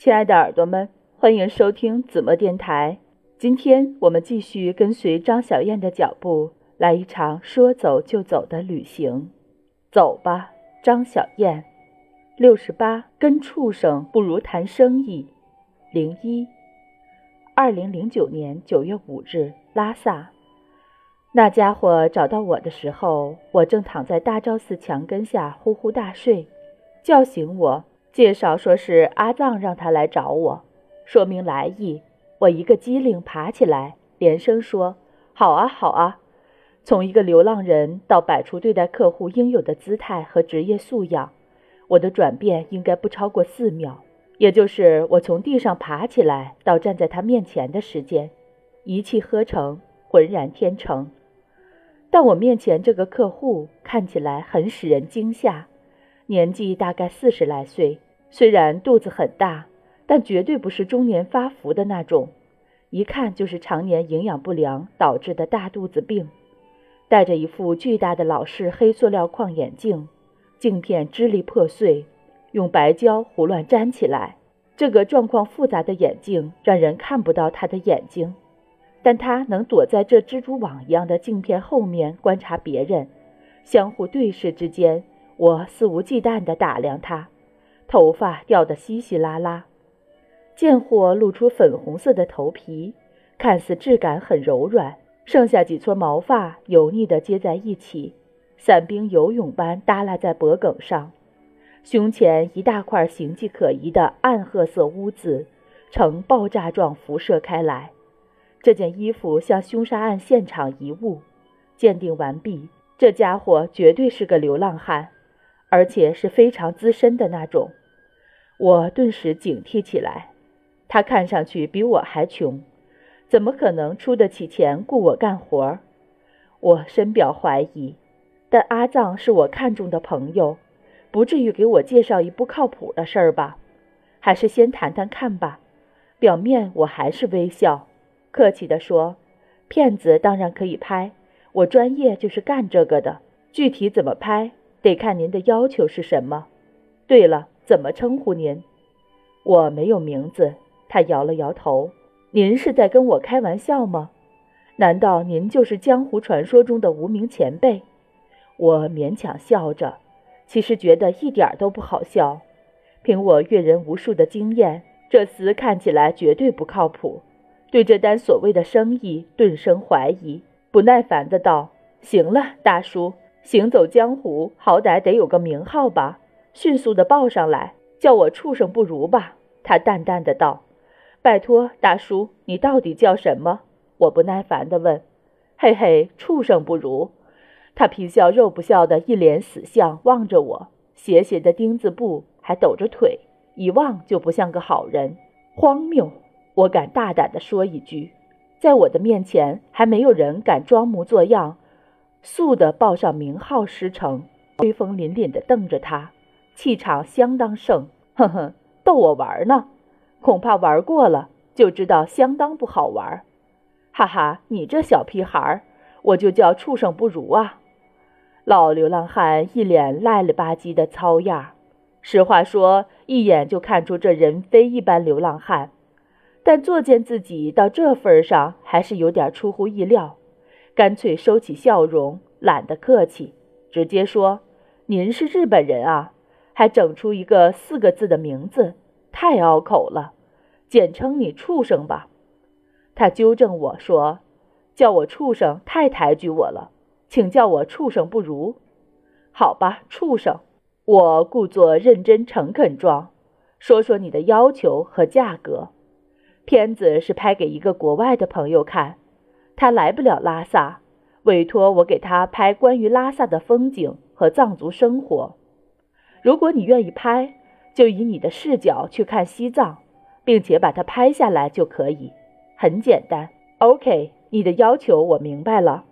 亲爱的耳朵们，欢迎收听子墨电台。今天我们继续跟随张小燕的脚步，来一场说走就走的旅行。走吧，张小燕。六十八，跟畜生不如谈生意。零一，二零零九年九月五日，拉萨。那家伙找到我的时候，我正躺在大昭寺墙根下呼呼大睡，叫醒我，介绍说是阿藏让他来找我，说明来意。我一个机灵爬起来，连声说：“好啊，好啊！”从一个流浪人到摆出对待客户应有的姿态和职业素养，我的转变应该不超过四秒，也就是我从地上爬起来到站在他面前的时间，一气呵成，浑然天成。但我面前这个客户看起来很使人惊吓，年纪大概四十来岁，虽然肚子很大，但绝对不是中年发福的那种，一看就是常年营养不良导致的大肚子病。戴着一副巨大的老式黑塑料框眼镜，镜片支离破碎，用白胶胡乱粘起来。这个状况复杂的眼镜让人看不到他的眼睛。但他能躲在这蜘蛛网一样的镜片后面观察别人，相互对视之间，我肆无忌惮地打量他，头发掉得稀稀拉拉，贱货露出粉红色的头皮，看似质感很柔软，剩下几撮毛发油腻地接在一起，伞兵游泳般耷拉在脖颈上，胸前一大块形迹可疑的暗褐色污渍呈爆炸状辐射开来。这件衣服像凶杀案现场遗物，鉴定完毕。这家伙绝对是个流浪汉，而且是非常资深的那种。我顿时警惕起来。他看上去比我还穷，怎么可能出得起钱雇我干活？我深表怀疑。但阿藏是我看中的朋友，不至于给我介绍一不靠谱的事儿吧？还是先谈谈看吧。表面我还是微笑。客气地说：“骗子当然可以拍，我专业就是干这个的。具体怎么拍，得看您的要求是什么。对了，怎么称呼您？我没有名字。”他摇了摇头：“您是在跟我开玩笑吗？难道您就是江湖传说中的无名前辈？”我勉强笑着，其实觉得一点都不好笑。凭我阅人无数的经验，这厮看起来绝对不靠谱。对这单所谓的生意顿生怀疑，不耐烦的道：“行了，大叔，行走江湖好歹得有个名号吧？迅速的报上来，叫我畜生不如吧？”他淡淡的道：“拜托，大叔，你到底叫什么？”我不耐烦的问：“嘿嘿，畜生不如。”他皮笑肉不笑的一脸死相望着我，斜斜的钉子步，还抖着腿，一望就不像个好人，荒谬。我敢大胆地说一句，在我的面前还没有人敢装模作样，速地报上名号师承。威风凛凛地瞪着他，气场相当盛。哼哼，逗我玩呢？恐怕玩过了就知道相当不好玩。哈哈，你这小屁孩，我就叫畜生不如啊！老流浪汉一脸赖了吧唧的糙样。实话说，一眼就看出这人非一般流浪汉。但作践自己到这份上，还是有点出乎意料，干脆收起笑容，懒得客气，直接说：“您是日本人啊？”还整出一个四个字的名字，太拗口了，简称你畜生吧。他纠正我说：“叫我畜生太抬举我了，请叫我畜生不如。”好吧，畜生，我故作认真诚恳状，说说你的要求和价格。片子是拍给一个国外的朋友看，他来不了拉萨，委托我给他拍关于拉萨的风景和藏族生活。如果你愿意拍，就以你的视角去看西藏，并且把它拍下来就可以，很简单。OK，你的要求我明白了，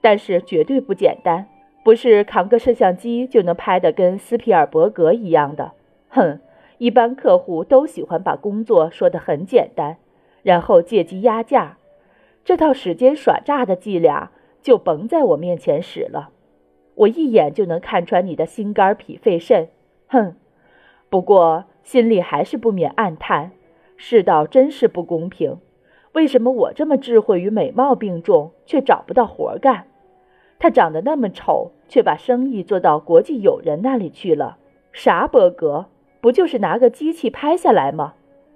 但是绝对不简单，不是扛个摄像机就能拍得跟斯皮尔伯格一样的。哼。一般客户都喜欢把工作说得很简单，然后借机压价。这套时间耍诈的伎俩就甭在我面前使了，我一眼就能看穿你的心肝脾肺肾。哼！不过心里还是不免暗叹：世道真是不公平。为什么我这么智慧与美貌并重，却找不到活干？他长得那么丑，却把生意做到国际友人那里去了。啥伯格？不就是拿个机器拍下来吗？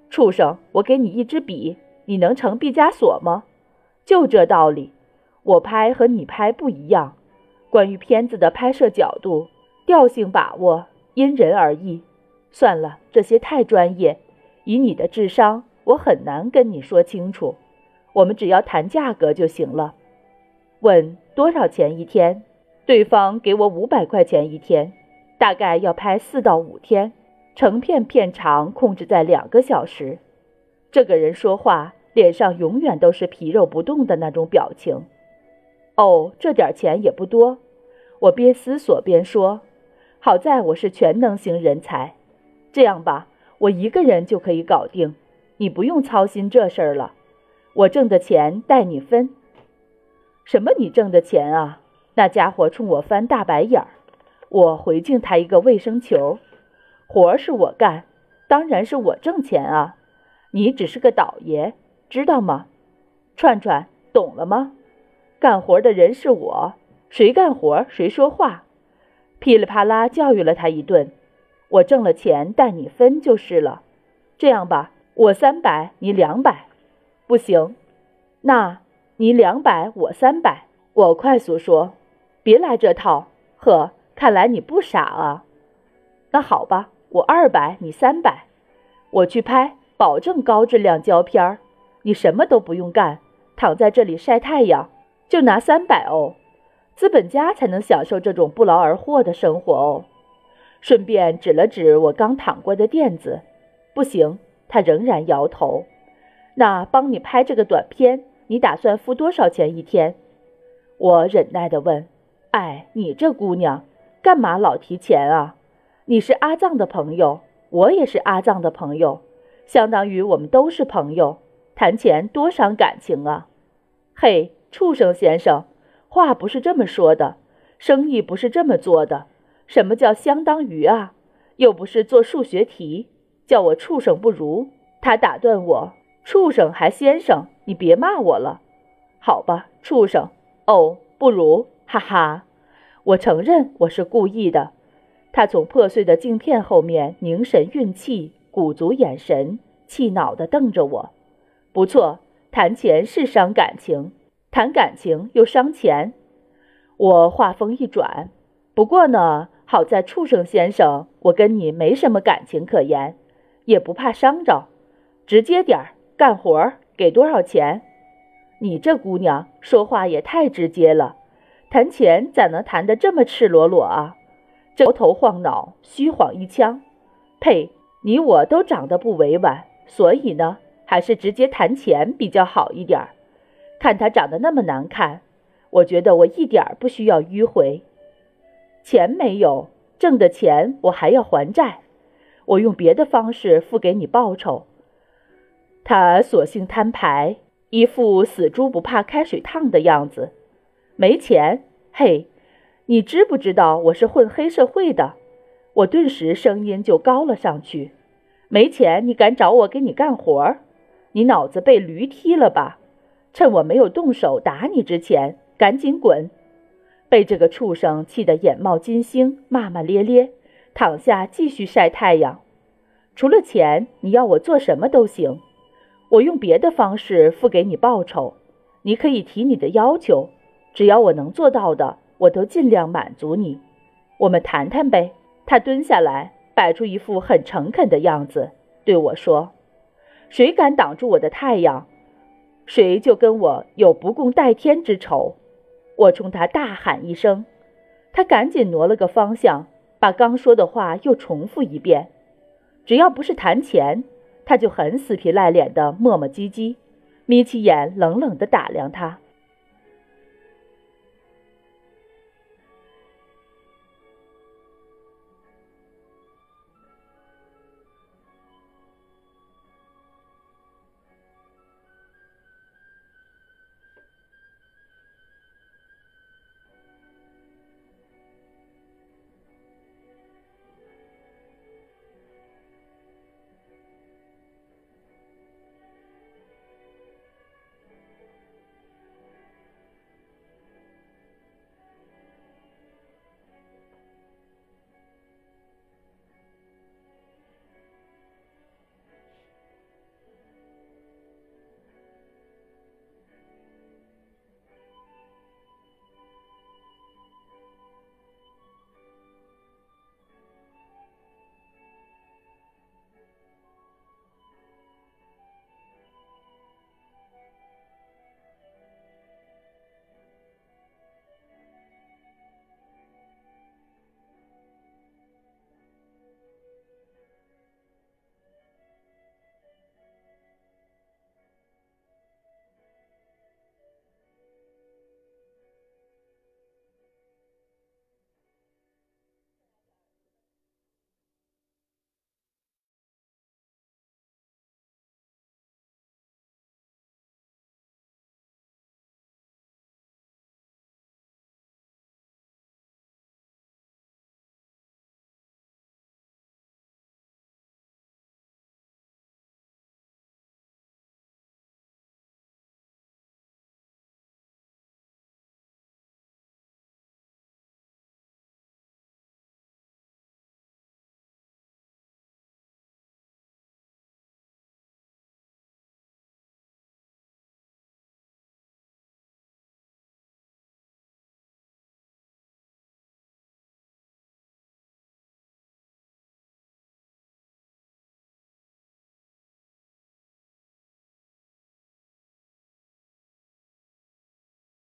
畜生！我给你一支笔，你能成毕加索吗？就这道理。我拍和你拍不一样。关于片子的拍摄角度、调性把握，因人而异。算了，这些太专业，以你的智商。我很难跟你说清楚，我们只要谈价格就行了。问多少钱一天？对方给我五百块钱一天，大概要拍四到五天，成片片长控制在两个小时。这个人说话脸上永远都是皮肉不动的那种表情。哦，这点钱也不多。我边思索边说：“好在我是全能型人才，这样吧，我一个人就可以搞定。”你不用操心这事儿了，我挣的钱带你分。什么？你挣的钱啊？那家伙冲我翻大白眼儿。我回敬他一个卫生球。活儿是我干，当然是我挣钱啊。你只是个倒爷，知道吗？串串，懂了吗？干活的人是我，谁干活谁说话。噼里啪啦教育了他一顿。我挣了钱带你分就是了。这样吧。我三百，你两百，不行。那，你两百，我三百。我快速说，别来这套。呵，看来你不傻啊。那好吧，我二百，你三百。我去拍，保证高质量胶片儿。你什么都不用干，躺在这里晒太阳，就拿三百哦。资本家才能享受这种不劳而获的生活哦。顺便指了指我刚躺过的垫子，不行。他仍然摇头。那帮你拍这个短片，你打算付多少钱一天？我忍耐地问。哎，你这姑娘，干嘛老提钱啊？你是阿藏的朋友，我也是阿藏的朋友，相当于我们都是朋友，谈钱多伤感情啊！嘿，畜生先生，话不是这么说的，生意不是这么做的。什么叫相当于啊？又不是做数学题。叫我畜生不如，他打断我：“畜生还先生，你别骂我了，好吧，畜生。哦，不如，哈哈，我承认我是故意的。”他从破碎的镜片后面凝神运气，鼓足眼神，气恼地瞪着我。不错，谈钱是伤感情，谈感情又伤钱。我话锋一转：“不过呢，好在畜生先生，我跟你没什么感情可言。”也不怕伤着，直接点儿干活儿，给多少钱？你这姑娘说话也太直接了，谈钱咋能谈得这么赤裸裸啊？摇头晃脑，虚晃一枪。呸！你我都长得不委婉，所以呢，还是直接谈钱比较好一点儿。看他长得那么难看，我觉得我一点儿不需要迂回。钱没有，挣的钱我还要还债。我用别的方式付给你报酬。他索性摊牌，一副死猪不怕开水烫的样子。没钱？嘿，你知不知道我是混黑社会的？我顿时声音就高了上去。没钱，你敢找我给你干活？你脑子被驴踢了吧？趁我没有动手打你之前，赶紧滚！被这个畜生气得眼冒金星，骂骂咧咧。躺下继续晒太阳，除了钱，你要我做什么都行。我用别的方式付给你报酬，你可以提你的要求，只要我能做到的，我都尽量满足你。我们谈谈呗。他蹲下来，摆出一副很诚恳的样子，对我说：“谁敢挡住我的太阳，谁就跟我有不共戴天之仇。”我冲他大喊一声，他赶紧挪了个方向。把刚说的话又重复一遍，只要不是谈钱，他就很死皮赖脸的磨磨唧唧，眯起眼冷冷的打量他。